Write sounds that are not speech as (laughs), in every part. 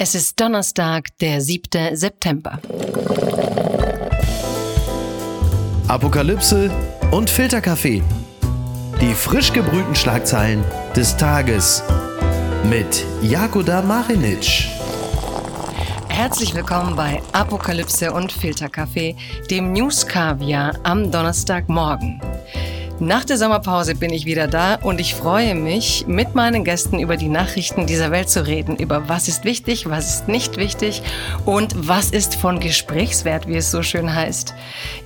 Es ist Donnerstag, der 7. September. Apokalypse und Filterkaffee. Die frisch gebrühten Schlagzeilen des Tages mit Jakoda Marinic. Herzlich willkommen bei Apokalypse und Filterkaffee, dem News Kaviar am Donnerstagmorgen. Nach der Sommerpause bin ich wieder da und ich freue mich, mit meinen Gästen über die Nachrichten dieser Welt zu reden. Über was ist wichtig, was ist nicht wichtig und was ist von Gesprächswert, wie es so schön heißt.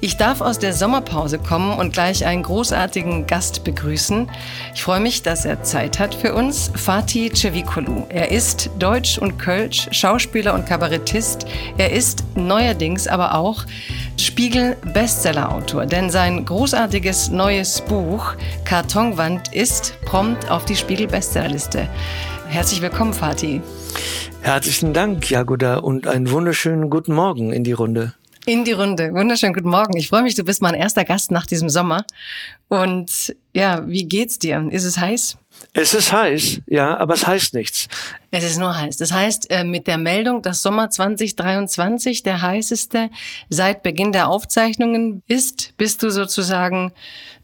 Ich darf aus der Sommerpause kommen und gleich einen großartigen Gast begrüßen. Ich freue mich, dass er Zeit hat für uns. Fatih Cevikolu. Er ist Deutsch und Kölsch, Schauspieler und Kabarettist. Er ist neuerdings aber auch Spiegel-Bestseller-Autor, denn sein großartiges neues Buch Kartonwand ist prompt auf die Spiegel-Bestsellerliste. Herzlich willkommen, Fatih. Herzlichen Dank, Jagoda, und einen wunderschönen guten Morgen in die Runde. In die Runde. Wunderschönen guten Morgen. Ich freue mich, du bist mein erster Gast nach diesem Sommer. Und ja, wie geht's dir? Ist es heiß? Es ist heiß, ja, aber es heißt nichts. Es ist nur heiß. Das heißt, äh, mit der Meldung, dass Sommer 2023 der heißeste seit Beginn der Aufzeichnungen ist, bist du sozusagen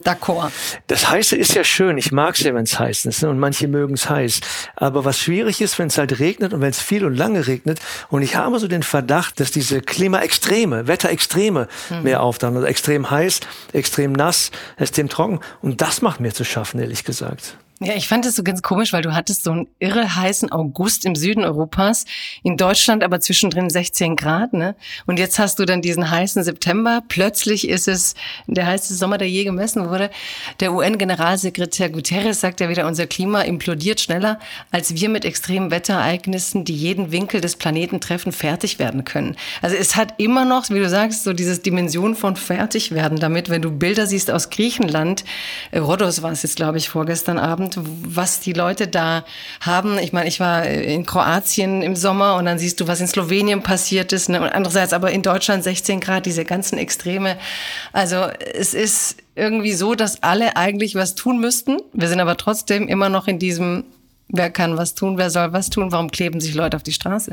d'accord. Das Heiße ist ja schön. Ich mag es ja, wenn es heiß ist. Ne? Und manche mögen es heiß. Aber was schwierig ist, wenn es halt regnet und wenn es viel und lange regnet. Und ich habe so den Verdacht, dass diese Klimaextreme, Wetterextreme mhm. mehr auftauchen. Also extrem heiß, extrem nass, extrem trocken. Und das macht mir zu schaffen, ehrlich gesagt. Ja, ich fand es so ganz komisch, weil du hattest so einen irre heißen August im Süden Europas, in Deutschland aber zwischendrin 16 Grad, ne? Und jetzt hast du dann diesen heißen September. Plötzlich ist es der heißeste Sommer, der je gemessen wurde. Der UN-Generalsekretär Guterres sagt ja wieder, unser Klima implodiert schneller, als wir mit extremen Wetterereignissen, die jeden Winkel des Planeten treffen, fertig werden können. Also es hat immer noch, wie du sagst, so dieses Dimension von fertig werden damit, wenn du Bilder siehst aus Griechenland, Rhodos war es jetzt, glaube ich, vorgestern Abend, spannend, was die Leute da haben. Ich meine, ich war in Kroatien im Sommer und dann siehst du, was in Slowenien passiert ist. Ne? Und andererseits aber in Deutschland 16 Grad, diese ganzen Extreme. Also es ist irgendwie so, dass alle eigentlich was tun müssten. Wir sind aber trotzdem immer noch in diesem, wer kann was tun, wer soll was tun, warum kleben sich Leute auf die Straße?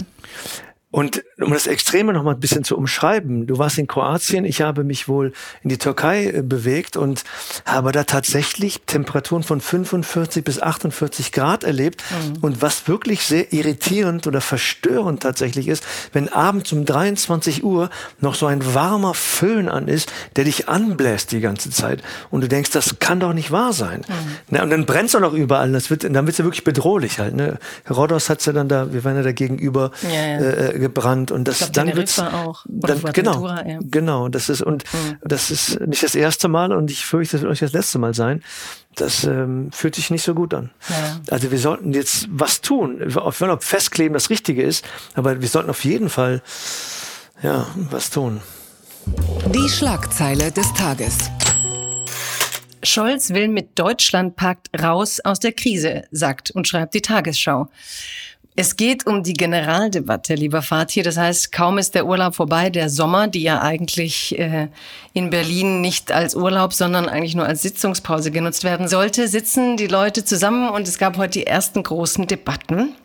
Und um das Extreme noch mal ein bisschen zu umschreiben, du warst in Kroatien, ich habe mich wohl in die Türkei äh, bewegt und habe da tatsächlich Temperaturen von 45 bis 48 Grad erlebt. Mhm. Und was wirklich sehr irritierend oder verstörend tatsächlich ist, wenn abends um 23 Uhr noch so ein warmer Föhn an ist, der dich anbläst die ganze Zeit. Und du denkst, das kann doch nicht wahr sein. Mhm. Na, und dann brennt es auch noch überall. Das wird, dann wird es ja wirklich bedrohlich halt. Ne? Rhodos hat es ja dann da, wir waren ja da gegenüber. Ja, ja. Äh, gebrannt und das glaub, dann wird's auch. Dann, genau ja. genau das ist und mhm. das ist nicht das erste Mal und ich fürchte, das wird nicht das letzte Mal sein. Das ähm, fühlt sich nicht so gut an. Ja. Also wir sollten jetzt was tun. Wir wollen ob festkleben das Richtige ist, aber wir sollten auf jeden Fall ja was tun. Die Schlagzeile des Tages. Scholz will mit Deutschlandpakt raus aus der Krise, sagt und schreibt die Tagesschau. Es geht um die Generaldebatte, lieber Fatih. Das heißt, kaum ist der Urlaub vorbei, der Sommer, die ja eigentlich äh, in Berlin nicht als Urlaub, sondern eigentlich nur als Sitzungspause genutzt werden sollte, sitzen die Leute zusammen und es gab heute die ersten großen Debatten.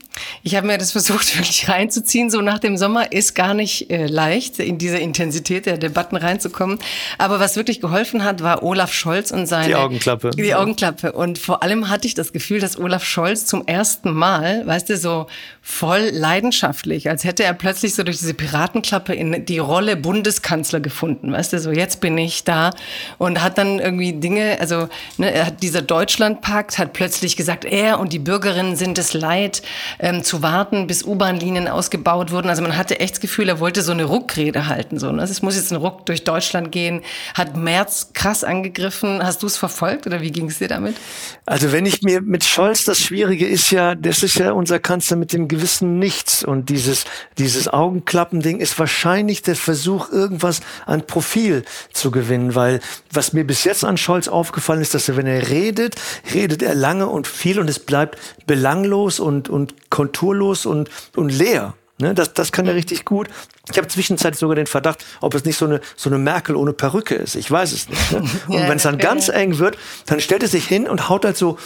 Ich habe mir das versucht, (laughs) wirklich reinzuziehen. So nach dem Sommer ist gar nicht äh, leicht, in diese Intensität der Debatten reinzukommen. Aber was wirklich geholfen hat, war Olaf Scholz und seine... Die Augenklappe. Die Augenklappe. Und vor allem hatte ich das Gefühl, dass Olaf Scholz zum ersten Mal, weißt du, so voll leidenschaftlich, als hätte er plötzlich so durch diese Piratenklappe in die Rolle Bundeskanzler gefunden. Weißt du, so jetzt bin ich da. Und hat dann irgendwie Dinge, also ne, er hat dieser Deutschlandpakt, hat plötzlich gesagt, er und die Bürgerinnen sind es leid, ähm, zu warten, bis U-Bahn-Linien ausgebaut wurden. Also man hatte echt das Gefühl, er wollte so eine Ruckrede halten. So, ne? Es muss jetzt ein Ruck durch Deutschland gehen. Hat März krass angegriffen. Hast du es verfolgt oder wie ging es dir damit? Also wenn ich mir mit Scholz, das Schwierige ist ja, das ist ja unser Kanzler mit dem gewissen Nichts. Und dieses, dieses Augenklappending ist wahrscheinlich der Versuch, irgendwas an Profil zu gewinnen. Weil was mir bis jetzt an Scholz aufgefallen ist, dass er, wenn er redet, redet er lange und viel und es bleibt belanglos und, und konturlos und, und leer. Ne, das, das kann er richtig gut. Ich habe zwischenzeitlich sogar den Verdacht, ob es nicht so eine, so eine Merkel ohne Perücke ist. Ich weiß es nicht. Ne? (laughs) Und wenn es dann ganz eng wird, dann stellt er sich hin und haut halt so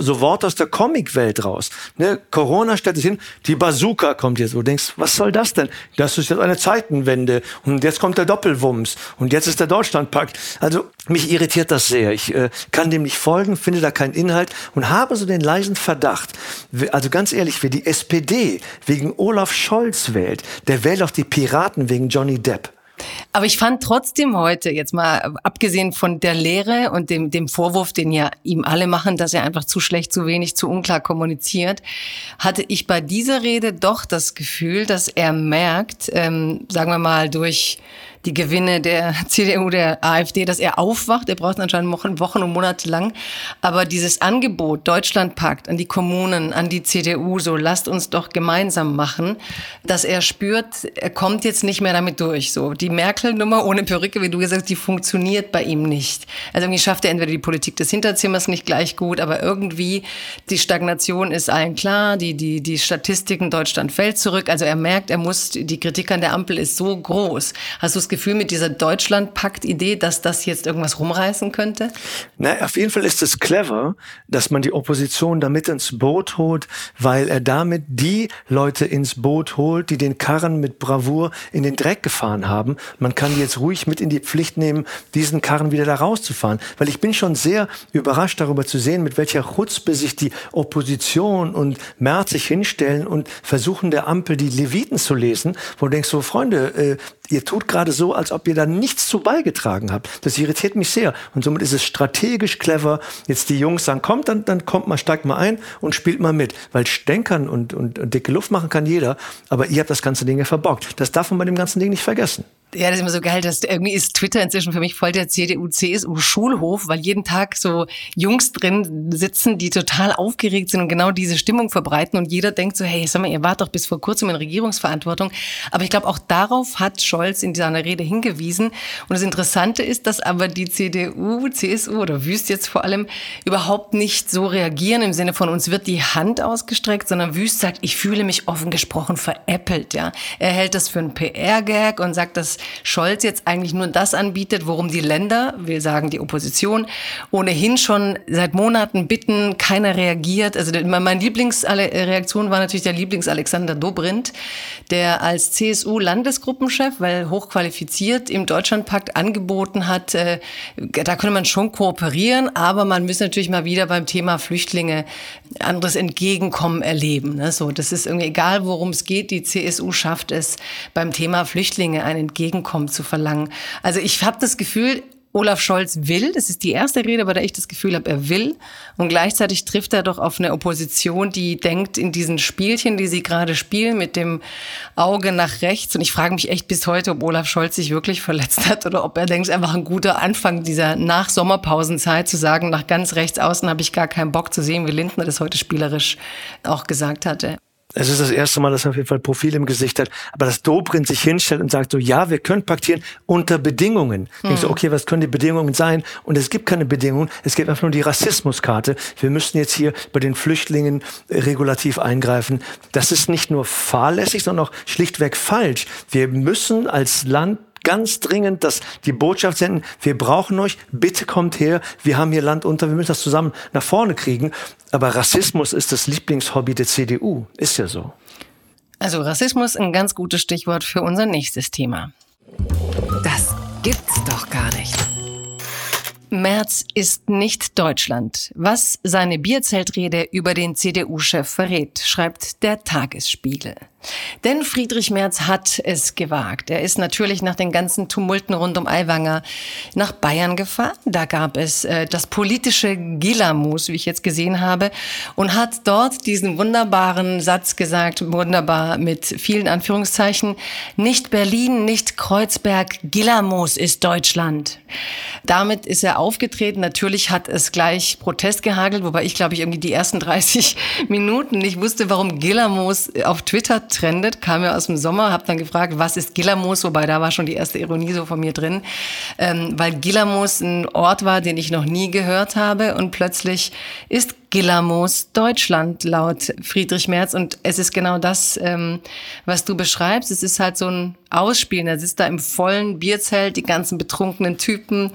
so Worte aus der Comicwelt raus. Ne? Corona stellt sich hin, die Bazooka kommt jetzt. Du denkst, was soll das denn? Das ist jetzt eine Zeitenwende und jetzt kommt der Doppelwumms und jetzt ist der Deutschlandpakt. Also mich irritiert das sehr. Ich äh, kann dem nicht folgen, finde da keinen Inhalt und habe so den leisen Verdacht. Also ganz ehrlich, wer die SPD wegen Olaf Scholz wählt, der wählt auch die Piraten wegen Johnny Depp. Aber ich fand trotzdem heute, jetzt mal abgesehen von der Lehre und dem, dem Vorwurf, den ja ihm alle machen, dass er einfach zu schlecht, zu wenig, zu unklar kommuniziert, hatte ich bei dieser Rede doch das Gefühl, dass er merkt, ähm, sagen wir mal, durch die Gewinne der (laughs) CDU, der AfD, dass er aufwacht. Er braucht anscheinend Wochen, Wochen und Monate lang. Aber dieses Angebot Deutschlandpakt an die Kommunen, an die CDU, so lasst uns doch gemeinsam machen, dass er spürt, er kommt jetzt nicht mehr damit durch. So die Merkel-Nummer ohne Perücke, wie du gesagt hast, die funktioniert bei ihm nicht. Also irgendwie schafft er entweder die Politik des Hinterzimmers nicht gleich gut, aber irgendwie die Stagnation ist allen klar, die die die Statistiken Deutschland fällt zurück. Also er merkt, er muss die Kritik an der Ampel ist so groß. Hast du das Gefühl mit dieser Deutschlandpakt-Idee, dass das jetzt irgendwas rumreißen könnte? Na, auf jeden Fall ist es clever, dass man die Opposition damit ins Boot holt, weil er damit die Leute ins Boot holt, die den Karren mit Bravour in den Dreck gefahren haben. Man kann die jetzt ruhig mit in die Pflicht nehmen, diesen Karren wieder da rauszufahren. Weil ich bin schon sehr überrascht darüber zu sehen, mit welcher Chutzpe sich die Opposition und Merz sich hinstellen und versuchen der Ampel die Leviten zu lesen, wo du denkst so, Freunde, äh, ihr tut gerade so, als ob ihr da nichts zu beigetragen habt. Das irritiert mich sehr. Und somit ist es strategisch clever, jetzt die Jungs sagen, kommt, dann, dann kommt mal, steigt mal ein und spielt mal mit. Weil stänkern und, und, und dicke Luft machen kann jeder, aber ihr habt das ganze Ding ja verbockt. Das darf man bei dem ganzen Ding nicht vergessen. Ja, das ist immer so geil, dass irgendwie ist Twitter inzwischen für mich voll der CDU-CSU-Schulhof, weil jeden Tag so Jungs drin sitzen, die total aufgeregt sind und genau diese Stimmung verbreiten und jeder denkt so, hey, sag mal, ihr wart doch bis vor kurzem in Regierungsverantwortung. Aber ich glaube, auch darauf hat Scholz in seiner Rede hingewiesen. Und das Interessante ist, dass aber die CDU, CSU oder Wüst jetzt vor allem überhaupt nicht so reagieren im Sinne von uns wird die Hand ausgestreckt, sondern Wüst sagt, ich fühle mich offen gesprochen veräppelt, ja. Er hält das für einen PR-Gag und sagt, dass Scholz jetzt eigentlich nur das anbietet, worum die Länder, wir sagen die Opposition, ohnehin schon seit Monaten bitten, keiner reagiert. Also meine Lieblingsreaktion war natürlich der Lieblings-Alexander Dobrindt, der als CSU-Landesgruppenchef, weil hochqualifiziert im Deutschlandpakt angeboten hat, äh, da könne man schon kooperieren, aber man müsse natürlich mal wieder beim Thema Flüchtlinge anderes Entgegenkommen erleben. Ne? Das ist irgendwie egal, worum es geht. Die CSU schafft es beim Thema Flüchtlinge ein Entgegenkommen zu verlangen. Also ich habe das Gefühl, Olaf Scholz will, das ist die erste Rede, bei der ich das Gefühl habe, er will. Und gleichzeitig trifft er doch auf eine Opposition, die denkt in diesen Spielchen, die sie gerade spielen, mit dem Auge nach rechts. Und ich frage mich echt bis heute, ob Olaf Scholz sich wirklich verletzt hat oder ob er denkt, es ist einfach ein guter Anfang dieser Nach-Sommerpausenzeit zu sagen, nach ganz rechts außen habe ich gar keinen Bock zu sehen, wie Lindner das heute spielerisch auch gesagt hatte. Es ist das erste Mal, dass er auf jeden Fall Profil im Gesicht hat. Aber dass Dobrindt sich hinstellt und sagt so, ja, wir können paktieren unter Bedingungen. Hm. Ich so, okay, was können die Bedingungen sein? Und es gibt keine Bedingungen. Es gibt einfach nur die Rassismuskarte. Wir müssen jetzt hier bei den Flüchtlingen regulativ eingreifen. Das ist nicht nur fahrlässig, sondern auch schlichtweg falsch. Wir müssen als Land ganz dringend dass die Botschaft senden, wir brauchen euch, bitte kommt her, wir haben hier Land unter, wir müssen das zusammen nach vorne kriegen. Aber Rassismus ist das Lieblingshobby der CDU, ist ja so. Also Rassismus ein ganz gutes Stichwort für unser nächstes Thema. Das gibt's doch gar nicht. Merz ist nicht Deutschland. Was seine Bierzeltrede über den CDU-Chef verrät, schreibt der Tagesspiegel. Denn Friedrich Merz hat es gewagt. Er ist natürlich nach den ganzen Tumulten rund um Aiwanger nach Bayern gefahren. Da gab es äh, das politische Gilamus, wie ich jetzt gesehen habe, und hat dort diesen wunderbaren Satz gesagt, wunderbar mit vielen Anführungszeichen, nicht Berlin, nicht Kreuzberg, Gilamus ist Deutschland. Damit ist er aufgetreten. Natürlich hat es gleich Protest gehagelt, wobei ich glaube ich irgendwie die ersten 30 (laughs) Minuten nicht wusste, warum Gilamos auf Twitter trendet, kam ja aus dem Sommer, habe dann gefragt, was ist Gilamos, wobei da war schon die erste Ironie so von mir drin, ähm, weil Gilamos ein Ort war, den ich noch nie gehört habe. Und plötzlich ist Gilamos Deutschland laut Friedrich Merz. Und es ist genau das, ähm, was du beschreibst. Es ist halt so ein Ausspielen. Er sitzt da im vollen Bierzelt, die ganzen betrunkenen Typen,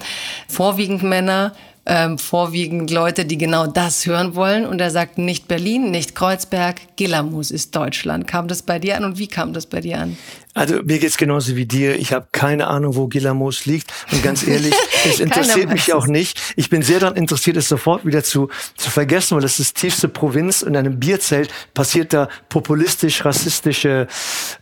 vorwiegend Männer, ähm, vorwiegend Leute, die genau das hören wollen. Und er sagt nicht Berlin, nicht Kreuzberg, Gillamus ist Deutschland. Kam das bei dir an und wie kam das bei dir an? Also mir geht's genauso wie dir. Ich habe keine Ahnung, wo Gilamos liegt. Und ganz ehrlich, (laughs) es interessiert mich auch nicht. Ich bin sehr daran interessiert, es sofort wieder zu, zu vergessen, weil das ist tiefste Provinz. In einem Bierzelt passiert da populistisch-rassistische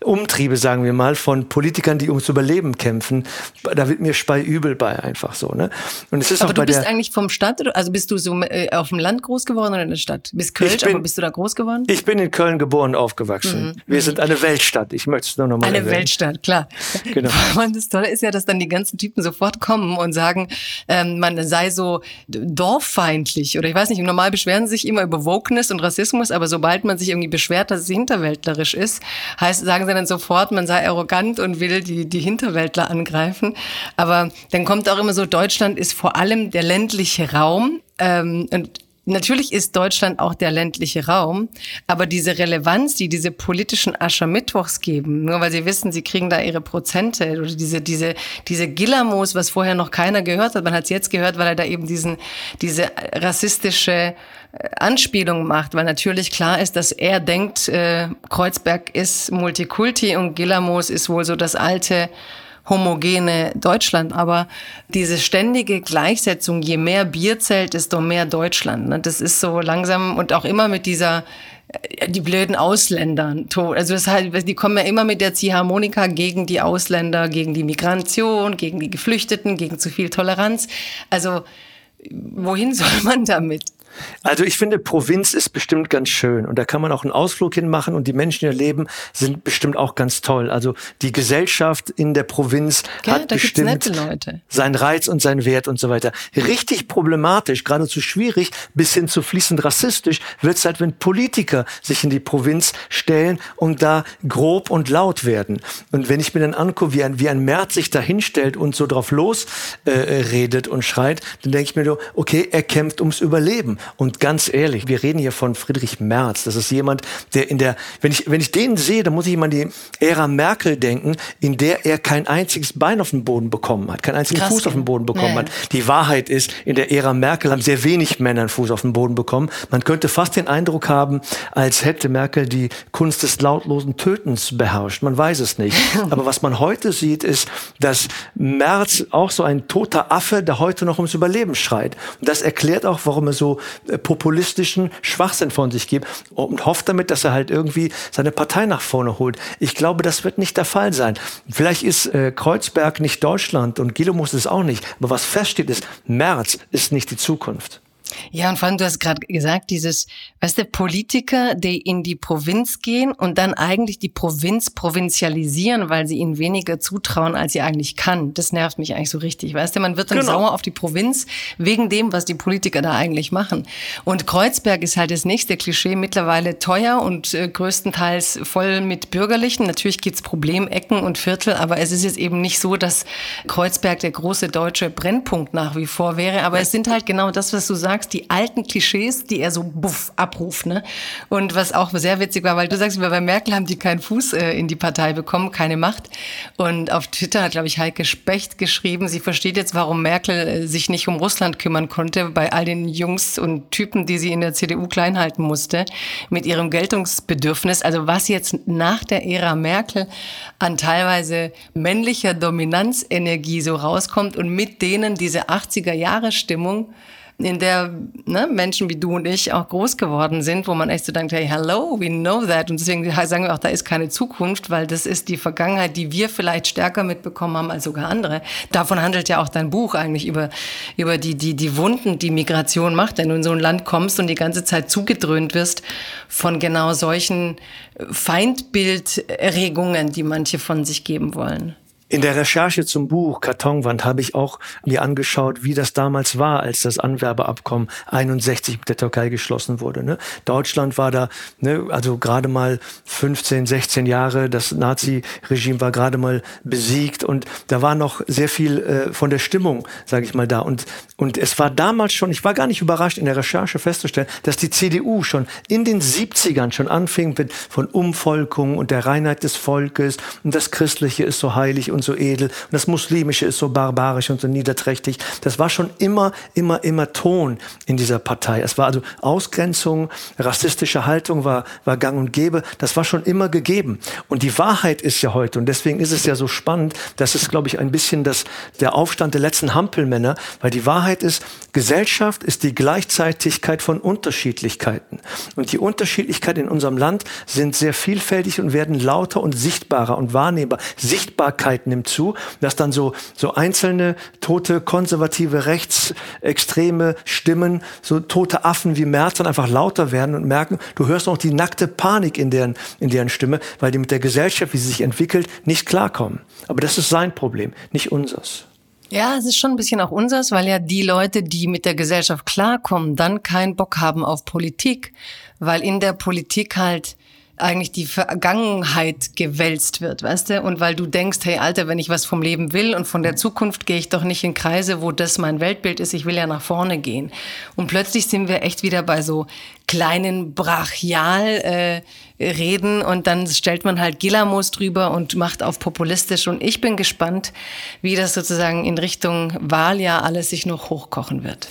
Umtriebe, sagen wir mal, von Politikern, die ums Überleben kämpfen. Da wird mir speiübel bei einfach so. Ne? Und es ist aber auch du bei bist eigentlich vom Stadt, also bist du so äh, auf dem Land groß geworden oder in der Stadt? Bist Kölsch, aber bist du da groß geworden? Ich bin in Köln geboren, aufgewachsen. Mhm. Wir sind eine Weltstadt. Ich möchte es nur eine Weltstadt, klar. (laughs) Genau. (laughs) Und das Tolle ist ja, dass dann die ganzen Typen sofort kommen und sagen, ähm, man sei so dorffeindlich oder ich weiß nicht, normal beschweren sie sich immer über Wokeness und Rassismus, aber sobald man sich irgendwie beschwert, dass es hinterwäldlerisch ist, heißt, sagen sie dann sofort, man sei arrogant und will die, die Hinterwäldler angreifen. Aber dann kommt auch immer so, Deutschland ist vor allem der ländliche Raum. Ähm, und Natürlich ist Deutschland auch der ländliche Raum, aber diese Relevanz, die diese politischen Aschermittwochs geben, nur weil sie wissen, sie kriegen da ihre Prozente oder diese diese diese Gillamos, was vorher noch keiner gehört hat, man hat es jetzt gehört, weil er da eben diesen diese rassistische äh, Anspielung macht, weil natürlich klar ist, dass er denkt, äh, Kreuzberg ist Multikulti und Gillamos ist wohl so das alte homogene Deutschland. Aber diese ständige Gleichsetzung, je mehr Bierzelt, desto mehr Deutschland. Ne? Das ist so langsam und auch immer mit dieser äh, die blöden Ausländer. Also das heißt, die kommen ja immer mit der Ziehharmonika gegen die Ausländer, gegen die Migration, gegen die Geflüchteten, gegen zu viel Toleranz. Also wohin soll man damit? Also ich finde, Provinz ist bestimmt ganz schön und da kann man auch einen Ausflug hinmachen und die Menschen, die da leben, sind bestimmt auch ganz toll. Also die Gesellschaft in der Provinz Gell, hat bestimmt seinen Reiz und seinen Wert und so weiter. Richtig problematisch, geradezu schwierig, bis hin zu fließend rassistisch wird es halt, wenn Politiker sich in die Provinz stellen und da grob und laut werden. Und wenn ich mir dann angucke, wie ein, wie ein Merz sich da hinstellt und so drauf los äh, redet und schreit, dann denke ich mir so, okay, er kämpft ums Überleben. Und ganz ehrlich, wir reden hier von Friedrich Merz. Das ist jemand, der in der, wenn ich, wenn ich den sehe, dann muss ich immer an die Ära Merkel denken, in der er kein einziges Bein auf den Boden bekommen hat, keinen einzigen Krass. Fuß auf den Boden bekommen ja. hat. Die Wahrheit ist, in der Ära Merkel haben sehr wenig Männer einen Fuß auf den Boden bekommen. Man könnte fast den Eindruck haben, als hätte Merkel die Kunst des lautlosen Tötens beherrscht. Man weiß es nicht. (laughs) Aber was man heute sieht, ist, dass Merz auch so ein toter Affe, der heute noch ums Überleben schreit. Und das erklärt auch, warum er so populistischen Schwachsinn von sich gibt und hofft damit, dass er halt irgendwie seine Partei nach vorne holt. Ich glaube, das wird nicht der Fall sein. Vielleicht ist äh, Kreuzberg nicht Deutschland und Gilomos ist auch nicht. Aber was feststeht ist, März ist nicht die Zukunft. Ja, und vor allem, du hast gerade gesagt, dieses, weißt du, Politiker, die in die Provinz gehen und dann eigentlich die Provinz provinzialisieren, weil sie ihnen weniger zutrauen, als sie eigentlich kann. Das nervt mich eigentlich so richtig. Weißt du, man wird dann genau. sauer auf die Provinz wegen dem, was die Politiker da eigentlich machen. Und Kreuzberg ist halt das nächste Klischee, mittlerweile teuer und äh, größtenteils voll mit Bürgerlichen. Natürlich gibt's Problemecken und Viertel, aber es ist jetzt eben nicht so, dass Kreuzberg der große deutsche Brennpunkt nach wie vor wäre. Aber es sind halt genau das, was du sagst sagst, die alten Klischees, die er so buff abruft. Ne? Und was auch sehr witzig war, weil du sagst, bei Merkel haben die keinen Fuß äh, in die Partei bekommen, keine Macht. Und auf Twitter hat, glaube ich, Heike Specht geschrieben, sie versteht jetzt, warum Merkel äh, sich nicht um Russland kümmern konnte, bei all den Jungs und Typen, die sie in der CDU klein halten musste, mit ihrem Geltungsbedürfnis. Also was jetzt nach der Ära Merkel an teilweise männlicher Dominanzenergie so rauskommt und mit denen diese 80er Jahre Stimmung in der ne, Menschen wie du und ich auch groß geworden sind, wo man echt so denkt, hey, hello, we know that. Und deswegen sagen wir auch, da ist keine Zukunft, weil das ist die Vergangenheit, die wir vielleicht stärker mitbekommen haben als sogar andere. Davon handelt ja auch dein Buch eigentlich über, über die, die, die Wunden, die Migration macht. Wenn du in so ein Land kommst und die ganze Zeit zugedröhnt wirst von genau solchen Feindbilderregungen, die manche von sich geben wollen. In der Recherche zum Buch Kartonwand habe ich auch mir angeschaut, wie das damals war, als das Anwerbeabkommen 61 mit der Türkei geschlossen wurde. Ne? Deutschland war da, ne, also gerade mal 15, 16 Jahre, das Nazi-Regime war gerade mal besiegt und da war noch sehr viel äh, von der Stimmung, sage ich mal, da. Und, und es war damals schon, ich war gar nicht überrascht in der Recherche festzustellen, dass die CDU schon in den 70ern schon anfing mit von Umvolkung und der Reinheit des Volkes und das Christliche ist so heilig und und so edel und das Muslimische ist so barbarisch und so niederträchtig. Das war schon immer, immer, immer Ton in dieser Partei. Es war also Ausgrenzung, rassistische Haltung war, war gang und gäbe. Das war schon immer gegeben. Und die Wahrheit ist ja heute, und deswegen ist es ja so spannend, das ist, glaube ich, ein bisschen das, der Aufstand der letzten Hampelmänner, weil die Wahrheit ist, Gesellschaft ist die Gleichzeitigkeit von Unterschiedlichkeiten. Und die Unterschiedlichkeit in unserem Land sind sehr vielfältig und werden lauter und sichtbarer und wahrnehmbar. Sichtbarkeit nimmt zu, dass dann so, so einzelne tote, konservative, rechtsextreme Stimmen, so tote Affen wie Merz dann einfach lauter werden und merken, du hörst noch die nackte Panik in deren, in deren Stimme, weil die mit der Gesellschaft, wie sie sich entwickelt, nicht klarkommen. Aber das ist sein Problem, nicht unseres. Ja, es ist schon ein bisschen auch unseres, weil ja die Leute, die mit der Gesellschaft klarkommen, dann keinen Bock haben auf Politik, weil in der Politik halt eigentlich die Vergangenheit gewälzt wird, weißt du? Und weil du denkst, hey Alter, wenn ich was vom Leben will und von der Zukunft gehe ich doch nicht in Kreise, wo das mein Weltbild ist, ich will ja nach vorne gehen. Und plötzlich sind wir echt wieder bei so kleinen brachial äh, reden und dann stellt man halt Gilamos drüber und macht auf populistisch und ich bin gespannt, wie das sozusagen in Richtung Wahljahr alles sich noch hochkochen wird.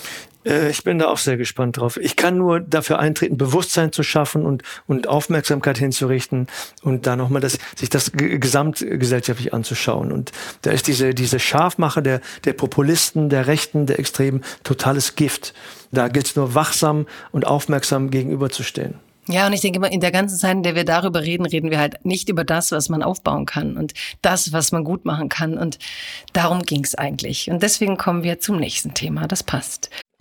Äh, ich bin da auch sehr gespannt drauf. Ich kann nur dafür eintreten, Bewusstsein zu schaffen und, und Aufmerksamkeit hinzurichten und da nochmal das, sich das gesamtgesellschaftlich anzuschauen. Und da ist diese, diese Scharfmache der, der Populisten, der Rechten, der Extremen totales Gift. Da gilt es nur wachsam und aufmerksam gegenüberzustehen. Ja, und ich denke immer, in der ganzen Zeit, in der wir darüber reden, reden wir halt nicht über das, was man aufbauen kann und das, was man gut machen kann. Und darum ging es eigentlich. Und deswegen kommen wir zum nächsten Thema. Das passt.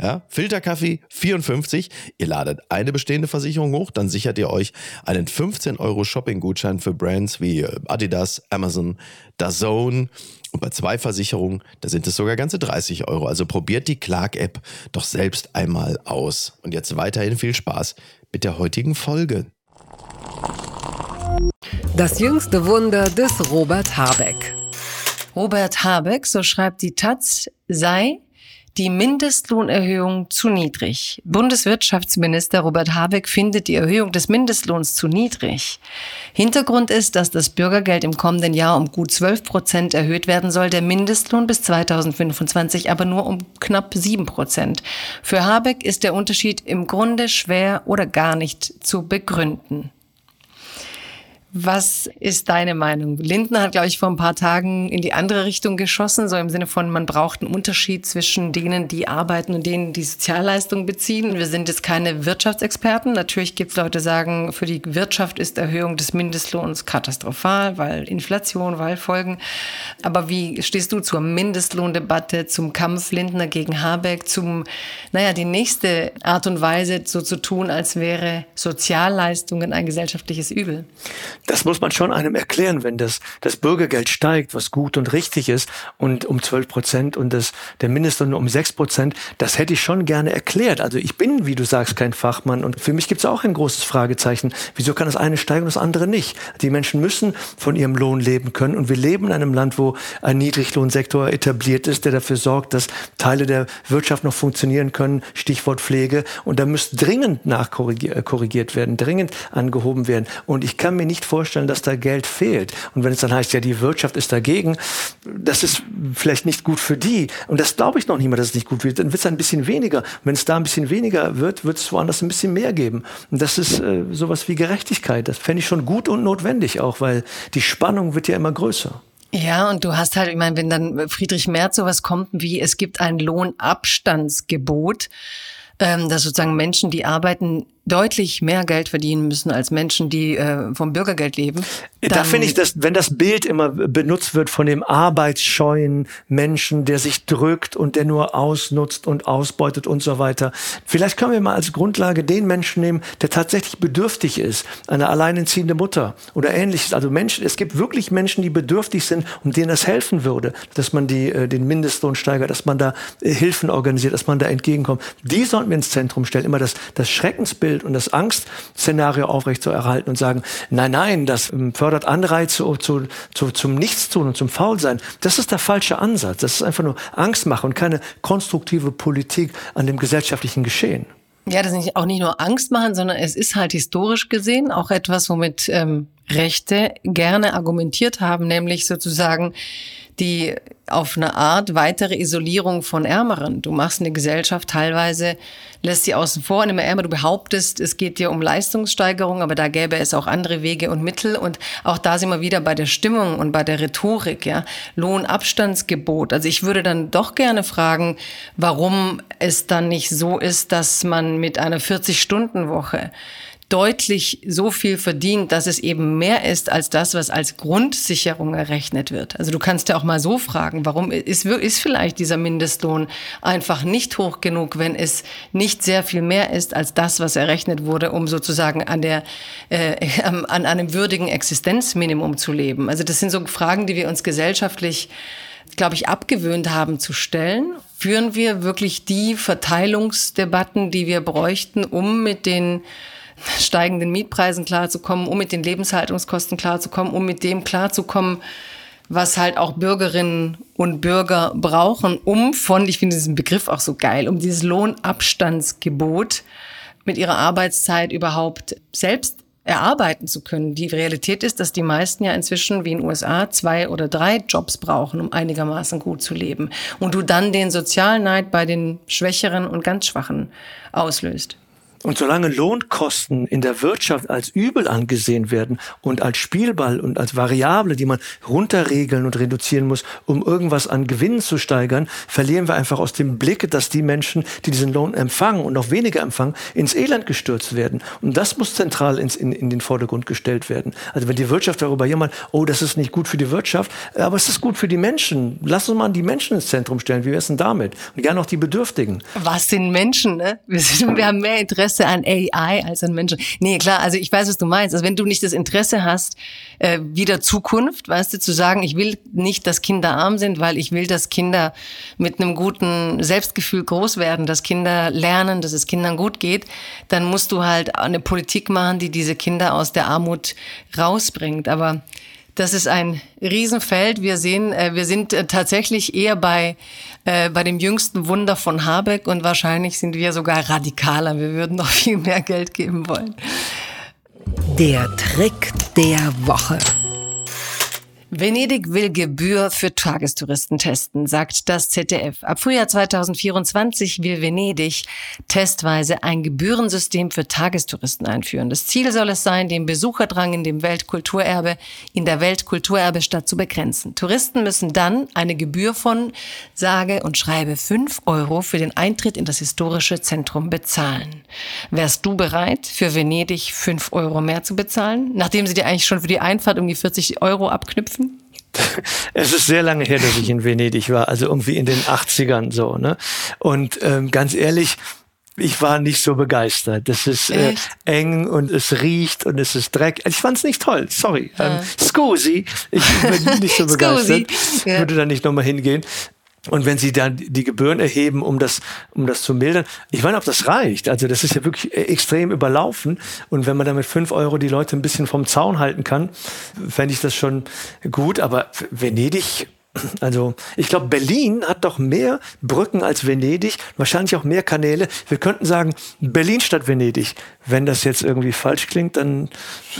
ja, Filterkaffee 54. Ihr ladet eine bestehende Versicherung hoch, dann sichert ihr euch einen 15 Euro Shopping-Gutschein für Brands wie äh, Adidas, Amazon, DAZN. Und bei zwei Versicherungen, da sind es sogar ganze 30 Euro. Also probiert die Clark-App doch selbst einmal aus. Und jetzt weiterhin viel Spaß mit der heutigen Folge. Das jüngste Wunder des Robert Habeck. Robert Habeck, so schreibt die Taz, sei die Mindestlohnerhöhung zu niedrig. Bundeswirtschaftsminister Robert Habeck findet die Erhöhung des Mindestlohns zu niedrig. Hintergrund ist, dass das Bürgergeld im kommenden Jahr um gut 12 Prozent erhöht werden soll, der Mindestlohn bis 2025 aber nur um knapp 7 Prozent. Für Habeck ist der Unterschied im Grunde schwer oder gar nicht zu begründen. Was ist deine Meinung? Lindner hat, glaube ich, vor ein paar Tagen in die andere Richtung geschossen, so im Sinne von, man braucht einen Unterschied zwischen denen, die arbeiten und denen, die Sozialleistungen beziehen. Wir sind jetzt keine Wirtschaftsexperten. Natürlich gibt es Leute, die sagen, für die Wirtschaft ist Erhöhung des Mindestlohns katastrophal, weil Inflation, weil Folgen. Aber wie stehst du zur Mindestlohndebatte, zum Kampf Lindner gegen Habeck, zum, naja, die nächste Art und Weise, so zu tun, als wäre Sozialleistungen ein gesellschaftliches Übel? Das muss man schon einem erklären, wenn das, das Bürgergeld steigt, was gut und richtig ist, und um 12 Prozent und das, der Mindestlohn um 6 Prozent. Das hätte ich schon gerne erklärt. Also ich bin, wie du sagst, kein Fachmann und für mich gibt es auch ein großes Fragezeichen. Wieso kann das eine steigen und das andere nicht? Die Menschen müssen von ihrem Lohn leben können und wir leben in einem Land, wo ein Niedriglohnsektor etabliert ist, der dafür sorgt, dass Teile der Wirtschaft noch funktionieren können. Stichwort Pflege. Und da müsste dringend nachkorrigiert werden, dringend angehoben werden. Und ich kann mir nicht vorstellen, dass da Geld fehlt. Und wenn es dann heißt, ja, die Wirtschaft ist dagegen, das ist vielleicht nicht gut für die. Und das glaube ich noch nicht mal, dass es nicht gut wird. Dann wird es ein bisschen weniger. wenn es da ein bisschen weniger wird, wird es woanders ein bisschen mehr geben. Und das ist äh, sowas wie Gerechtigkeit. Das fände ich schon gut und notwendig auch, weil die Spannung wird ja immer größer. Ja, und du hast halt, ich meine, wenn dann Friedrich Merz sowas kommt wie, es gibt ein Lohnabstandsgebot, ähm, dass sozusagen Menschen, die arbeiten, deutlich mehr Geld verdienen müssen als Menschen, die äh, vom Bürgergeld leben. Da finde ich, dass wenn das Bild immer benutzt wird von dem arbeitsscheuen Menschen, der sich drückt und der nur ausnutzt und ausbeutet und so weiter. Vielleicht können wir mal als Grundlage den Menschen nehmen, der tatsächlich bedürftig ist, eine alleinerziehende Mutter oder ähnliches. Also Menschen, es gibt wirklich Menschen, die bedürftig sind und denen das helfen würde, dass man die, äh, den Mindestlohn steigert, dass man da äh, Hilfen organisiert, dass man da entgegenkommt. Die sollten wir ins Zentrum stellen. Immer das, das Schreckensbild Bild und das Angstszenario aufrechtzuerhalten und sagen, nein, nein, das ähm, fördert Anreize zu, zu, zum Nichtstun und zum Faulsein. Das ist der falsche Ansatz. Das ist einfach nur Angst machen und keine konstruktive Politik an dem gesellschaftlichen Geschehen. Ja, das ist auch nicht nur Angst machen, sondern es ist halt historisch gesehen auch etwas, womit ähm, Rechte gerne argumentiert haben, nämlich sozusagen die auf eine Art weitere Isolierung von Ärmeren. Du machst eine Gesellschaft teilweise, lässt sie außen vor und immer ärmer. Du behauptest, es geht dir um Leistungssteigerung, aber da gäbe es auch andere Wege und Mittel. Und auch da sind wir wieder bei der Stimmung und bei der Rhetorik, ja. Lohnabstandsgebot. Also ich würde dann doch gerne fragen, warum es dann nicht so ist, dass man mit einer 40-Stunden-Woche deutlich so viel verdient, dass es eben mehr ist als das, was als Grundsicherung errechnet wird. Also du kannst ja auch mal so fragen, warum ist, ist vielleicht dieser Mindestlohn einfach nicht hoch genug, wenn es nicht sehr viel mehr ist als das, was errechnet wurde, um sozusagen an der äh, an einem würdigen Existenzminimum zu leben. Also das sind so Fragen, die wir uns gesellschaftlich glaube ich, abgewöhnt haben zu stellen. Führen wir wirklich die Verteilungsdebatten, die wir bräuchten, um mit den steigenden Mietpreisen klarzukommen, um mit den Lebenshaltungskosten klarzukommen, um mit dem klarzukommen, was halt auch Bürgerinnen und Bürger brauchen, um von, ich finde diesen Begriff auch so geil, um dieses Lohnabstandsgebot mit ihrer Arbeitszeit überhaupt selbst erarbeiten zu können. Die Realität ist, dass die meisten ja inzwischen wie in den USA zwei oder drei Jobs brauchen, um einigermaßen gut zu leben. Und du dann den Sozialneid bei den Schwächeren und ganz Schwachen auslöst. Und solange Lohnkosten in der Wirtschaft als übel angesehen werden und als Spielball und als Variable, die man runterregeln und reduzieren muss, um irgendwas an Gewinnen zu steigern, verlieren wir einfach aus dem Blick, dass die Menschen, die diesen Lohn empfangen und noch weniger empfangen, ins Elend gestürzt werden. Und das muss zentral ins, in, in den Vordergrund gestellt werden. Also wenn die Wirtschaft darüber jammert, oh, das ist nicht gut für die Wirtschaft, aber es ist gut für die Menschen. Lass uns mal die Menschen ins Zentrum stellen. Wie wäre es denn damit? Und gerne auch die Bedürftigen. Was sind Menschen, ne? Wir, sind, wir haben mehr Interesse Interesse an AI als an Menschen. Nee, klar, also ich weiß, was du meinst. Also wenn du nicht das Interesse hast, äh, wieder Zukunft, weißt du, zu sagen, ich will nicht, dass Kinder arm sind, weil ich will, dass Kinder mit einem guten Selbstgefühl groß werden, dass Kinder lernen, dass es Kindern gut geht, dann musst du halt eine Politik machen, die diese Kinder aus der Armut rausbringt. Aber das ist ein Riesenfeld. Wir sehen, äh, wir sind äh, tatsächlich eher bei, äh, bei dem jüngsten Wunder von Habeck und wahrscheinlich sind wir sogar radikaler. Wir würden noch viel mehr Geld geben wollen. Der Trick der Woche. Venedig will Gebühr für Tagestouristen testen, sagt das ZDF. Ab Frühjahr 2024 will Venedig testweise ein Gebührensystem für Tagestouristen einführen. Das Ziel soll es sein, den Besucherdrang in dem Weltkulturerbe, in der Weltkulturerbestadt zu begrenzen. Touristen müssen dann eine Gebühr von, sage und schreibe, fünf Euro für den Eintritt in das historische Zentrum bezahlen. Wärst du bereit, für Venedig fünf Euro mehr zu bezahlen, nachdem sie dir eigentlich schon für die Einfahrt um die 40 Euro abknüpfen? (laughs) Es ist sehr lange her, dass ich in Venedig war, also irgendwie in den 80ern so. Ne? Und ähm, ganz ehrlich, ich war nicht so begeistert. Das ist äh, eng und es riecht und es ist Dreck. Ich fand es nicht toll, sorry. Ähm, scusi, ich bin nicht so (laughs) begeistert. Ja. Würde da nicht nochmal hingehen. Und wenn sie dann die Gebühren erheben, um das, um das zu mildern, ich meine, ob das reicht. Also das ist ja wirklich extrem überlaufen. Und wenn man damit fünf Euro die Leute ein bisschen vom Zaun halten kann, fände ich das schon gut. Aber Venedig also ich glaube, Berlin hat doch mehr Brücken als Venedig, wahrscheinlich auch mehr Kanäle. Wir könnten sagen, Berlin statt Venedig. Wenn das jetzt irgendwie falsch klingt, dann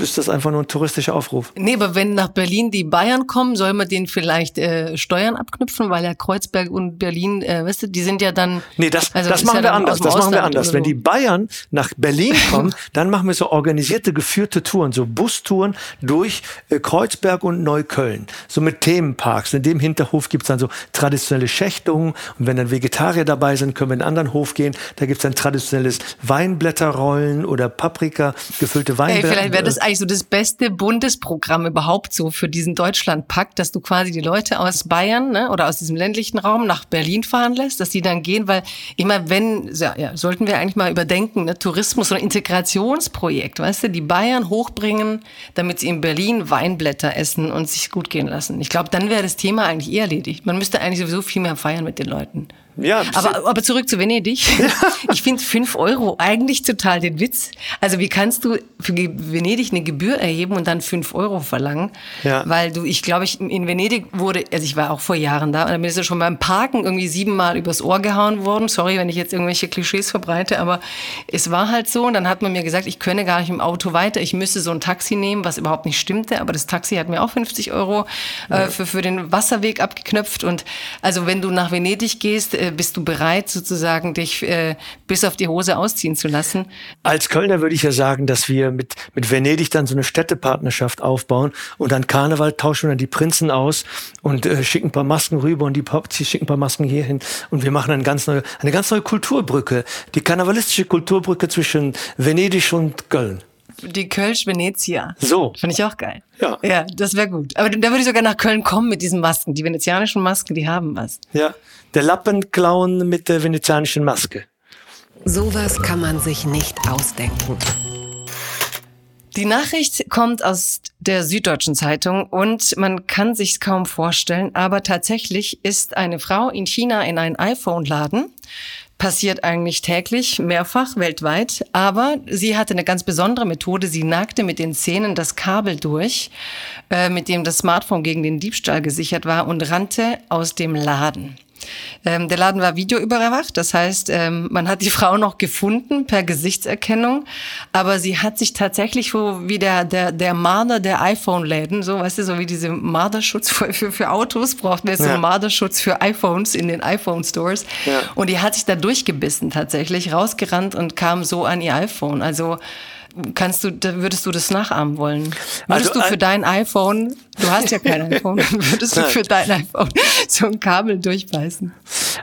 ist das einfach nur ein touristischer Aufruf. Nee, aber wenn nach Berlin die Bayern kommen, soll man denen vielleicht äh, Steuern abknüpfen, weil ja Kreuzberg und Berlin, äh, weißt du, die sind ja dann. Nee, das, also das, machen ja wir anders. Das machen wir anders. Wenn die Bayern nach Berlin (laughs) kommen, dann machen wir so organisierte, geführte Touren, so Bustouren durch äh, Kreuzberg und Neukölln. So mit Themenparks. In dem Hinterhof gibt's dann so traditionelle Schächtungen. Und wenn dann Vegetarier dabei sind, können wir in einen anderen Hof gehen. Da gibt's dann traditionelles Weinblätterrollen oder Paprika, gefüllte Weinblätter. Hey, vielleicht wäre das eigentlich so das beste Bundesprogramm überhaupt so für diesen Deutschlandpakt, dass du quasi die Leute aus Bayern ne, oder aus diesem ländlichen Raum nach Berlin fahren lässt, dass die dann gehen, weil immer wenn, ja, ja, sollten wir eigentlich mal überdenken, ne, Tourismus oder Integrationsprojekt, weißt du, die Bayern hochbringen, damit sie in Berlin Weinblätter essen und sich gut gehen lassen. Ich glaube, dann wäre das Thema eigentlich eher erledigt. Man müsste eigentlich sowieso viel mehr feiern mit den Leuten. Ja, aber, aber zurück zu Venedig. (laughs) ich finde fünf Euro eigentlich total den Witz. Also wie kannst du für Venedig eine Gebühr erheben und dann fünf Euro verlangen? Ja. Weil du, ich glaube, ich in Venedig wurde, also ich war auch vor Jahren da und dann bin ich schon beim Parken irgendwie siebenmal übers Ohr gehauen worden. Sorry, wenn ich jetzt irgendwelche Klischees verbreite, aber es war halt so. Und dann hat man mir gesagt, ich könne gar nicht im Auto weiter. Ich müsste so ein Taxi nehmen, was überhaupt nicht stimmte. Aber das Taxi hat mir auch 50 Euro äh, für, für den Wasserweg abgeknöpft. Und also wenn du nach Venedig gehst, äh, bist du bereit, sozusagen dich äh, bis auf die Hose ausziehen zu lassen? Als Kölner würde ich ja sagen, dass wir mit, mit Venedig dann so eine Städtepartnerschaft aufbauen und an Karneval tauschen wir dann die Prinzen aus und äh, schicken ein paar Masken rüber und die Popzi schicken ein paar Masken hierhin und wir machen eine ganz neue, eine ganz neue Kulturbrücke, die karnevalistische Kulturbrücke zwischen Venedig und Köln. Die Kölsch-Venezia. So. Finde ich auch geil. Ja. Ja, das wäre gut. Aber da würde ich sogar nach Köln kommen mit diesen Masken. Die venezianischen Masken, die haben was. Ja. Der Lappenclown mit der venezianischen Maske. Sowas kann man sich nicht ausdenken. Die Nachricht kommt aus der Süddeutschen Zeitung und man kann sich kaum vorstellen, aber tatsächlich ist eine Frau in China in einen iPhone-Laden passiert eigentlich täglich, mehrfach weltweit. Aber sie hatte eine ganz besondere Methode. Sie nagte mit den Zähnen das Kabel durch, äh, mit dem das Smartphone gegen den Diebstahl gesichert war und rannte aus dem Laden. Ähm, der Laden war videoüberwacht, das heißt, ähm, man hat die (laughs) Frau noch gefunden per Gesichtserkennung, aber sie hat sich tatsächlich so wie der, der, der Marder der iPhone-Läden, so, weißt du, so wie diese Marderschutz für, für, für Autos, braucht man jetzt ja. so einen Marderschutz für iPhones in den iPhone-Stores. Ja. Und die hat sich da durchgebissen tatsächlich, rausgerannt und kam so an ihr iPhone. Also, kannst du, würdest du das nachahmen wollen? Würdest also, du für dein iPhone, du hast ja kein iPhone, (laughs) würdest du für dein iPhone so ein Kabel durchbeißen?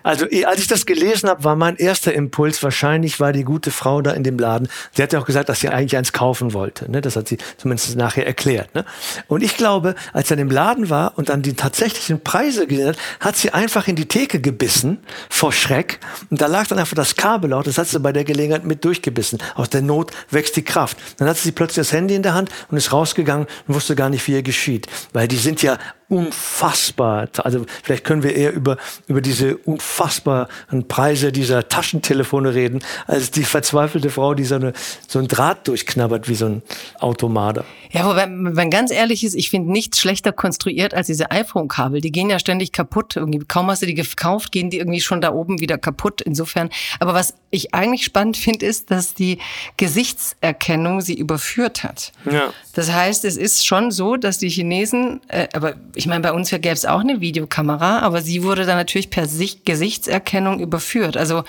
Also als ich das gelesen habe, war mein erster Impuls, wahrscheinlich war die gute Frau da in dem Laden. Sie hat ja auch gesagt, dass sie eigentlich eins kaufen wollte. Ne? Das hat sie zumindest nachher erklärt. Ne? Und ich glaube, als er im Laden war und dann die tatsächlichen Preise gesehen hat, hat sie einfach in die Theke gebissen vor Schreck. Und da lag dann einfach das Kabel auch. Das hat sie bei der Gelegenheit mit durchgebissen. Aus der Not wächst die Kraft. Dann hat sie plötzlich das Handy in der Hand und ist rausgegangen und wusste gar nicht, wie ihr geschieht. Weil die sind ja unfassbar. Also vielleicht können wir eher über, über diese unfassbaren Preise dieser Taschentelefone reden, als die verzweifelte Frau, die so, eine, so ein Draht durchknabbert wie so ein Automader. Ja, aber wenn, wenn ganz ehrlich ist, ich finde nichts schlechter konstruiert als diese iPhone-Kabel. Die gehen ja ständig kaputt. Irgendwie, kaum hast du die gekauft, gehen die irgendwie schon da oben wieder kaputt. Insofern. Aber was ich eigentlich spannend finde, ist, dass die Gesichtserkennung sie überführt hat. Ja. Das heißt, es ist schon so, dass die Chinesen, äh, aber ich meine, bei uns gäbe es auch eine Videokamera, aber sie wurde dann natürlich per Sicht Gesichtserkennung überführt. Also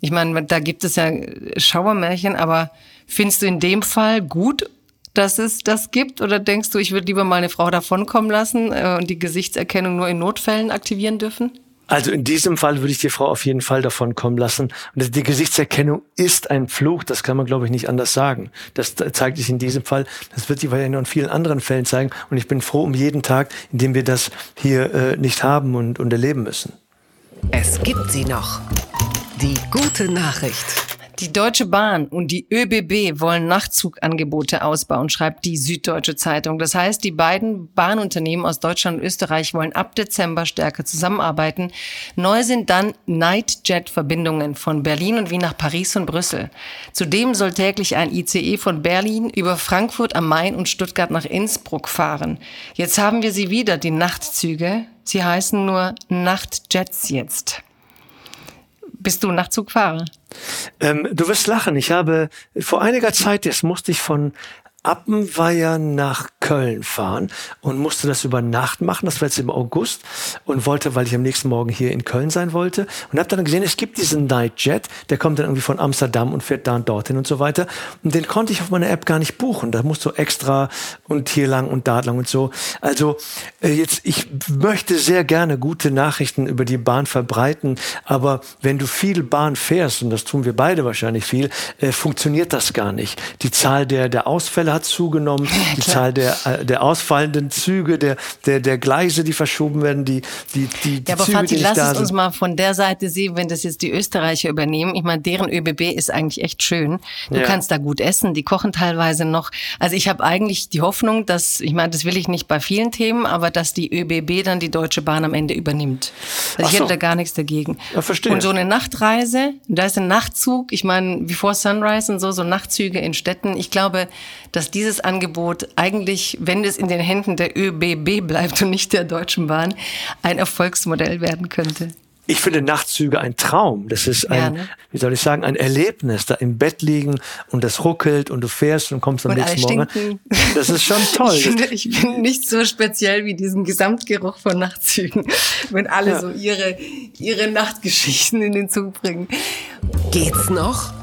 ich meine, da gibt es ja Schauermärchen, aber findest du in dem Fall gut, dass es das gibt? Oder denkst du, ich würde lieber mal eine Frau davonkommen lassen äh, und die Gesichtserkennung nur in Notfällen aktivieren dürfen? Also in diesem Fall würde ich die Frau auf jeden Fall davon kommen lassen. Und die Gesichtserkennung ist ein Fluch, das kann man, glaube ich, nicht anders sagen. Das zeigt sich in diesem Fall. Das wird sich wahrscheinlich in vielen anderen Fällen zeigen. Und ich bin froh um jeden Tag, in dem wir das hier äh, nicht haben und, und erleben müssen. Es gibt sie noch. Die gute Nachricht. Die Deutsche Bahn und die ÖBB wollen Nachtzugangebote ausbauen, schreibt die Süddeutsche Zeitung. Das heißt, die beiden Bahnunternehmen aus Deutschland und Österreich wollen ab Dezember stärker zusammenarbeiten. Neu sind dann Nightjet-Verbindungen von Berlin und Wien nach Paris und Brüssel. Zudem soll täglich ein ICE von Berlin über Frankfurt am Main und Stuttgart nach Innsbruck fahren. Jetzt haben wir sie wieder, die Nachtzüge. Sie heißen nur Nachtjets jetzt. Bist du Nachtzugfahrer? Ähm, du wirst lachen. Ich habe vor einiger Zeit, jetzt musste ich von Appenweier nach Köln fahren und musste das über Nacht machen. Das war jetzt im August und wollte, weil ich am nächsten Morgen hier in Köln sein wollte und habe dann gesehen, es gibt diesen Nightjet, der kommt dann irgendwie von Amsterdam und fährt da und dorthin und so weiter. Und den konnte ich auf meiner App gar nicht buchen. Da musst du extra und hier lang und da lang und so. Also äh, jetzt, ich möchte sehr gerne gute Nachrichten über die Bahn verbreiten, aber wenn du viel Bahn fährst, und das tun wir beide wahrscheinlich viel, äh, funktioniert das gar nicht. Die Zahl der, der Ausfälle hat zugenommen, die Zahl der, äh, der ausfallenden Züge, der, der, der Gleise, die verschoben werden, die, die, die, die ja, aber Züge, Fatih, die lass es uns mal von der Seite sehen, wenn das jetzt die Österreicher übernehmen. Ich meine, deren ÖBB ist eigentlich echt schön. Du Ja. kannst da gut essen, die kochen teilweise noch. Also ich habe eigentlich die Hoffnung, dass, ich meine, das will ich nicht bei vielen Themen, aber dass die ÖBB dann die Deutsche Bahn am Ende übernimmt. Also Ach ich so. hätte da gar nichts dagegen. Ja, verstehe. Und so eine Nachtreise, da ist ein Nachtzug, ich meine, before Sunrise und so, so Nachtzüge in Städten. Ich glaube, dass dieses Angebot eigentlich, wenn es in den Händen der ÖBB bleibt und nicht der Deutschen Bahn, ein Erfolgsmodell werden könnte. Ich finde Nachtzüge ein Traum. Das ist ein, Ja, ne? wie soll ich sagen, ein Erlebnis. Da im Bett liegen und das ruckelt und du fährst und kommst am Und nächsten Morgen. stinken. Das ist schon (laughs) toll. Ich finde, ich bin nicht so speziell wie diesen Gesamtgeruch von Nachtzügen, wenn alle Ja. so ihre, ihre Nachtgeschichten in den Zug bringen. Geht's noch?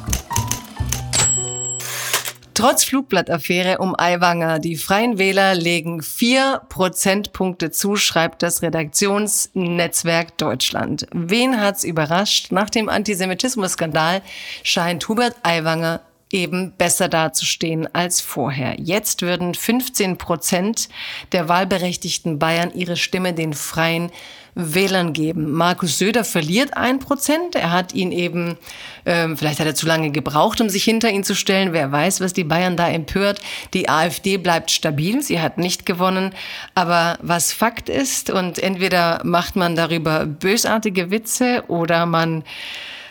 Trotz Flugblattaffäre um Aiwanger, die Freien Wähler legen vier Prozentpunkte zu, schreibt das Redaktionsnetzwerk Deutschland. Wen hat's überrascht? Nach dem Antisemitismus-Skandal scheint Hubert Aiwanger eben besser dazustehen als vorher. Jetzt würden 15 Prozent der wahlberechtigten Bayern ihre Stimme den Freien Wählern geben. Markus Söder verliert ein Prozent. Er hat ihn eben, ähm, vielleicht hat er zu lange gebraucht, um sich hinter ihn zu stellen. Wer weiß, was die Bayern da empört. Die AfD bleibt stabil. Sie hat nicht gewonnen. Aber was Fakt ist, und entweder macht man darüber bösartige Witze oder man,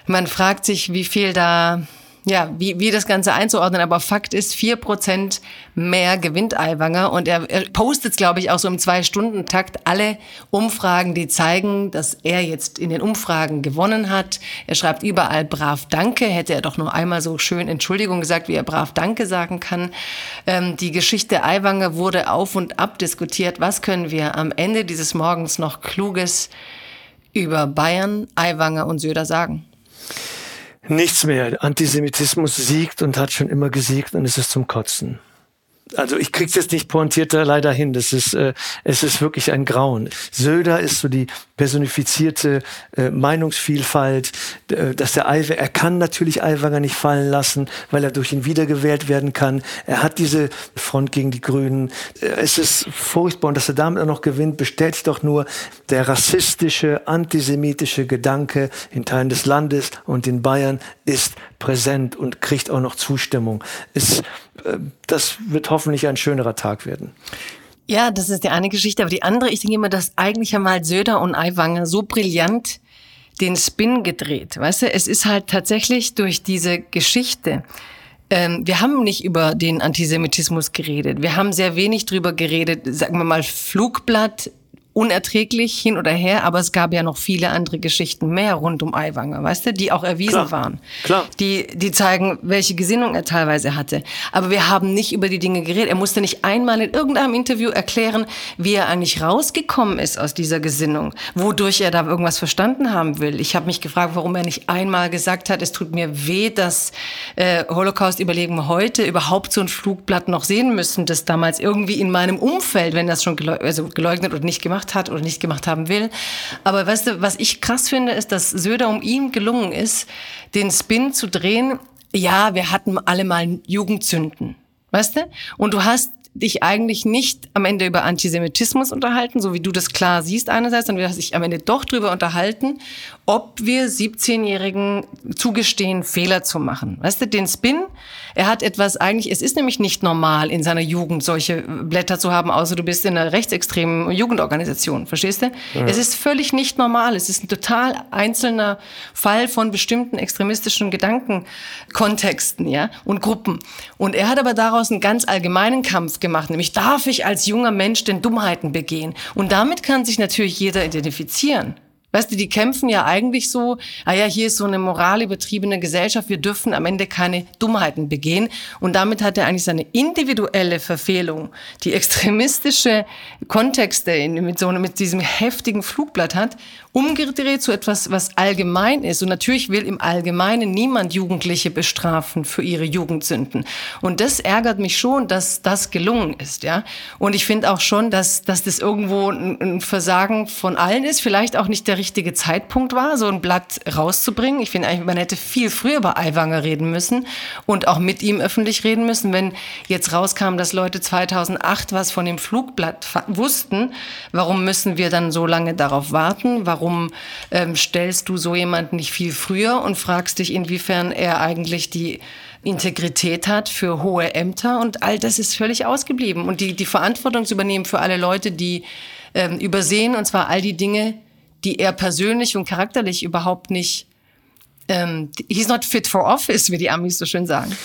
man fragt sich, wie viel da ja, wie, wie das Ganze einzuordnen, aber Fakt ist, vier Prozent mehr gewinnt Aiwanger und er, er postet, glaube ich, auch so im Zwei-Stunden-Takt alle Umfragen, die zeigen, dass er jetzt in den Umfragen gewonnen hat. Er schreibt überall brav Danke, hätte er doch nur einmal so schön Entschuldigung gesagt, wie er brav Danke sagen kann. Ähm, die Geschichte Aiwanger wurde auf und ab diskutiert. Was können wir am Ende dieses Morgens noch Kluges über Bayern, Aiwanger und Söder sagen? Nichts mehr. Antisemitismus siegt und hat schon immer gesiegt und es ist zum Kotzen. Also ich krieg's jetzt nicht pointierter leider hin. Das ist, äh, es ist wirklich ein Grauen. Söder ist so die personifizierte äh, Meinungsvielfalt, äh, dass der Aiwanger, er kann natürlich Aiwanger nicht fallen lassen, weil er durch ihn wiedergewählt werden kann. Er hat diese Front gegen die Grünen. Äh, es ist furchtbar und dass er damit auch noch gewinnt, bestätigt doch nur der rassistische, antisemitische Gedanke in Teilen des Landes und in Bayern ist präsent und kriegt auch noch Zustimmung. Es, das wird hoffentlich ein schönerer Tag werden. Ja, das ist die eine Geschichte. Aber die andere, ich denke immer, dass eigentlich einmal Söder und Aiwanger so brillant den Spin gedreht. Weißt du, es ist halt tatsächlich durch diese Geschichte. Ähm, wir haben nicht über den Antisemitismus geredet. Wir haben sehr wenig drüber geredet. Sagen wir mal Flugblatt unerträglich hin oder her, aber es gab ja noch viele andere Geschichten mehr rund um Aiwanger, weißt du, die auch erwiesen Klar, waren. klar. Die, die zeigen, welche Gesinnung er teilweise hatte. Aber wir haben nicht über die Dinge geredet. Er musste nicht einmal in irgendeinem Interview erklären, wie er eigentlich rausgekommen ist aus dieser Gesinnung, wodurch er da irgendwas verstanden haben will. Ich habe mich gefragt, warum er nicht einmal gesagt hat, es tut mir weh, dass äh, Holocaust-Überleben heute überhaupt so ein Flugblatt noch sehen müssen, das damals irgendwie in meinem Umfeld, wenn das schon geleugnet, also geleugnet oder nicht gemacht hat oder nicht gemacht haben will. Aber weißt du, was ich krass finde, ist, dass Söder um ihn gelungen ist, den Spin zu drehen. Ja, wir hatten alle mal Jugendzünden. Weißt du? Und du hast dich eigentlich nicht am Ende über Antisemitismus unterhalten, so wie du das klar siehst einerseits, sondern du hast dich am Ende doch darüber unterhalten, ob wir 17-Jährigen zugestehen, Fehler zu machen. Weißt du, den Spin, er hat etwas eigentlich, es ist nämlich nicht normal in seiner Jugend solche Blätter zu haben, außer du bist in einer rechtsextremen Jugendorganisation, verstehst du? Ja. Es ist völlig nicht normal, es ist ein total einzelner Fall von bestimmten extremistischen Gedankenkontexten, ja, und Gruppen. Und er hat aber daraus einen ganz allgemeinen Kampf gemacht, nämlich darf ich als junger Mensch denn Dummheiten begehen? Und damit kann sich natürlich jeder identifizieren. Weißt du, die kämpfen ja eigentlich so, ah ja, hier ist so eine moralübertriebene Gesellschaft, wir dürfen am Ende keine Dummheiten begehen. Und damit hat er eigentlich seine individuelle Verfehlung, die extremistische Kontexte in, mit so mit diesem heftigen Flugblatt hat, umgedreht zu etwas, was allgemein ist. Und natürlich will im Allgemeinen niemand Jugendliche bestrafen für ihre Jugendsünden. Und das ärgert mich schon, dass das gelungen ist, ja. Und ich finde auch schon, dass, dass das irgendwo ein, ein Versagen von allen ist, vielleicht auch nicht der richtige Zeitpunkt war, so ein Blatt rauszubringen. Ich finde eigentlich, man hätte viel früher über Aiwanger reden müssen und auch mit ihm öffentlich reden müssen. Wenn jetzt rauskam, dass Leute 2008 was von dem Flugblatt wussten, warum müssen wir dann so lange darauf warten? Warum ähm, stellst du so jemanden nicht viel früher und fragst dich, inwiefern er eigentlich die Integrität hat für hohe Ämter und all das ist völlig ausgeblieben. Und die, die Verantwortung zu übernehmen für alle Leute, die ähm, übersehen, und zwar all die Dinge, die er persönlich und charakterlich überhaupt nicht, ähm, he's not fit for office, wie die Amis so schön sagen.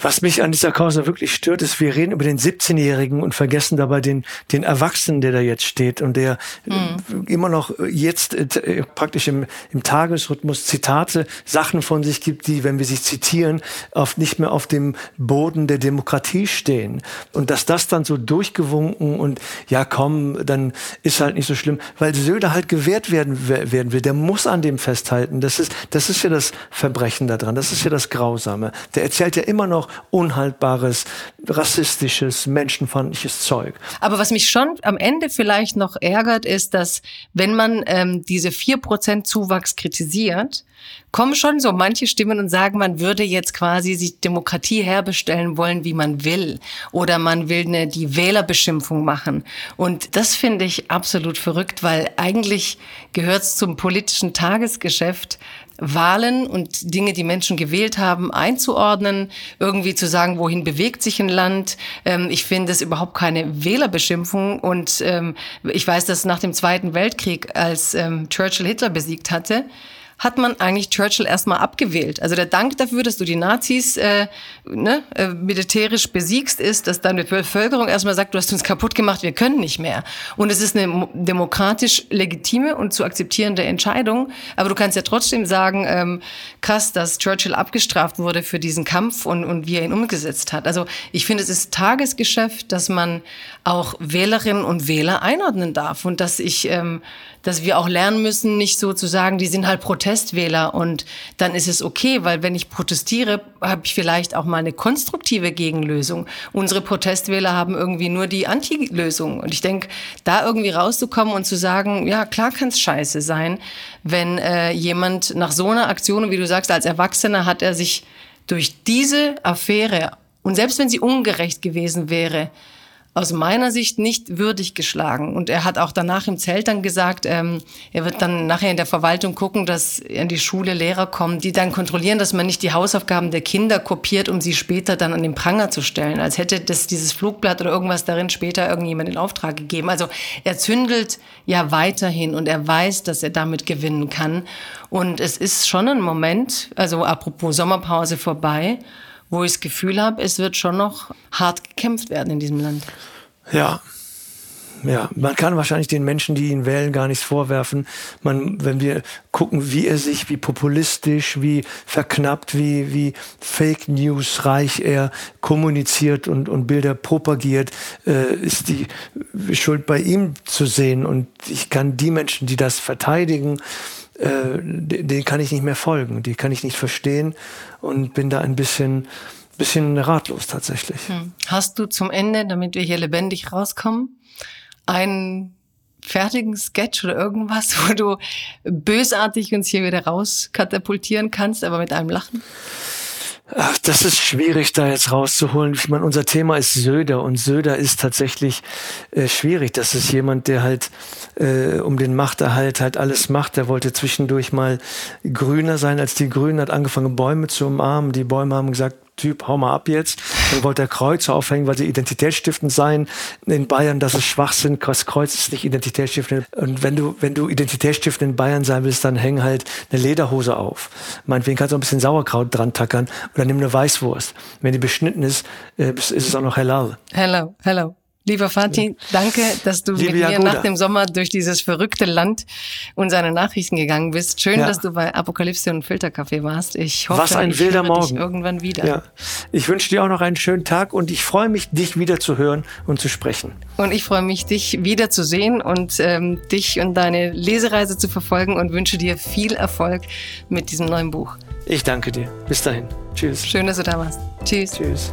Was mich an dieser Causa wirklich stört, ist, wir reden über den 17-Jährigen und vergessen dabei den, den Erwachsenen, der da jetzt steht und der mhm. immer noch jetzt äh, praktisch im, im Tagesrhythmus Zitate, Sachen von sich gibt, die, wenn wir sie zitieren, oft nicht mehr auf dem Boden der Demokratie stehen. Und dass das dann so durchgewunken und ja komm, dann ist halt nicht so schlimm, weil Söder halt gewährt werden, werden will. Der muss an dem festhalten. Das ist, das ist ja das Verbrechen daran. Das ist ja das Grausame. Der erzählt ja immer noch unhaltbares, rassistisches, menschenfeindliches Zeug. Aber was mich schon am Ende vielleicht noch ärgert, ist, dass wenn man ähm, diese 4% Zuwachs kritisiert, kommen schon so manche Stimmen und sagen, man würde jetzt quasi sich Demokratie herbestellen wollen, wie man will. Oder man will eine, die Wählerbeschimpfung machen. Und das finde ich absolut verrückt, weil eigentlich gehört es zum politischen Tagesgeschäft, Wahlen und Dinge, die Menschen gewählt haben, einzuordnen, irgendwie zu sagen, wohin bewegt sich ein Land. Ähm, ich finde es überhaupt keine Wählerbeschimpfung. Und ähm, ich weiß, dass nach dem Zweiten Weltkrieg, als ähm, Churchill Hitler besiegt hatte, hat man eigentlich Churchill erstmal abgewählt. Also der Dank dafür, dass du die Nazis äh, ne, äh, militärisch besiegst, ist, dass deine Bevölkerung erstmal sagt, du hast uns kaputt gemacht, wir können nicht mehr. Und es ist eine demokratisch legitime und zu akzeptierende Entscheidung. Aber du kannst ja trotzdem sagen, ähm, krass, dass Churchill abgestraft wurde für diesen Kampf und, und wie er ihn umgesetzt hat. Also ich finde, es ist Tagesgeschäft, dass man auch Wählerinnen und Wähler einordnen darf und dass ich ähm, dass wir auch lernen müssen, nicht so zu sagen, die sind halt Protestwähler und dann ist es okay, weil wenn ich protestiere, habe ich vielleicht auch mal eine konstruktive Gegenlösung. Unsere Protestwähler haben irgendwie nur die Anti-Lösung und ich denke, da irgendwie rauszukommen und zu sagen, ja klar kann es scheiße sein, wenn äh, jemand nach so einer Aktion, wie du sagst, als Erwachsener hat er sich durch diese Affäre und selbst wenn sie ungerecht gewesen wäre, aus meiner Sicht nicht würdig geschlagen. Und er hat auch danach im Zelt dann gesagt, ähm, er wird dann nachher in der Verwaltung gucken, dass in die Schule Lehrer kommen, die dann kontrollieren, dass man nicht die Hausaufgaben der Kinder kopiert, um sie später dann an den Pranger zu stellen, als hätte das dieses Flugblatt oder irgendwas darin später irgendjemand in Auftrag gegeben. Also er zündelt ja weiterhin und er weiß, dass er damit gewinnen kann. Und es ist schon ein Moment, also apropos Sommerpause vorbei, wo ich das Gefühl habe, es wird schon noch hart gekämpft werden in diesem Land. Ja, Ja, man kann wahrscheinlich den Menschen, die ihn wählen, gar nichts vorwerfen. Man, wenn wir gucken, wie er sich, wie populistisch, wie verknappt, wie, wie Fake News reich er kommuniziert und, und Bilder propagiert, äh, ist die Schuld bei ihm zu sehen. Und ich kann die Menschen, die das verteidigen, äh, denen kann ich nicht mehr folgen, die kann ich nicht verstehen und bin da ein bisschen, bisschen ratlos tatsächlich. Hm. Hast du zum Ende, damit wir hier lebendig rauskommen, einen fertigen Sketch oder irgendwas, wo du bösartig uns hier wieder rauskatapultieren kannst, aber mit einem Lachen? Das ist schwierig, da jetzt rauszuholen. Ich meine, unser Thema ist Söder und Söder ist tatsächlich äh, schwierig. Das ist jemand, der halt äh, um den Machterhalt halt alles macht. Der wollte zwischendurch mal grüner sein als die Grünen, hat angefangen, Bäume zu umarmen. Die Bäume haben gesagt, Typ, hau mal ab jetzt. Dann wollte er Kreuze aufhängen, weil sie identitätsstiftend seien. In Bayern, das ist Schwachsinn. Das Kreuz ist nicht identitätsstiftend. Und wenn du, wenn du identitätsstiftend in Bayern sein willst, dann häng halt eine Lederhose auf. Meinetwegen kannst du ein bisschen Sauerkraut dran tackern oder nimm eine Weißwurst. Wenn die beschnitten ist, äh, ist es auch noch halal. Hello, hello. Lieber Fatih, danke, dass du Liebe mit mir Jagoda. nach dem Sommer durch dieses verrückte Land und seine Nachrichten gegangen bist. Schön, ja. dass du bei Apokalypse und Filterkaffee warst. Ich hoffe, Was ein ich wilder Morgen. irgendwann wieder. Ja. Ich wünsche dir auch noch einen schönen Tag und ich freue mich, dich wieder zu hören und zu sprechen. Und ich freue mich, dich wieder zu sehen und ähm, dich und deine Lesereise zu verfolgen und wünsche dir viel Erfolg mit diesem neuen Buch. Ich danke dir. Bis dahin. Tschüss. Schön, dass du da warst. Tschüss. Tschüss.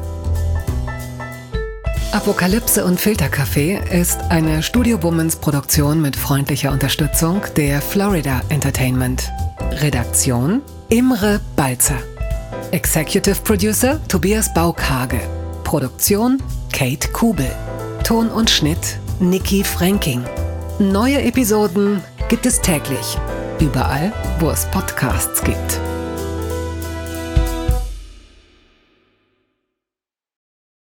Apokalypse und Filterkaffee ist eine Studio Bummens Produktion mit freundlicher Unterstützung der Florida Entertainment. Redaktion Imre Balzer. Executive Producer Tobias Baukhage. Produktion Kate Kubel. Ton und Schnitt Nikki Franking. Neue Episoden gibt es täglich. Überall, wo es Podcasts gibt.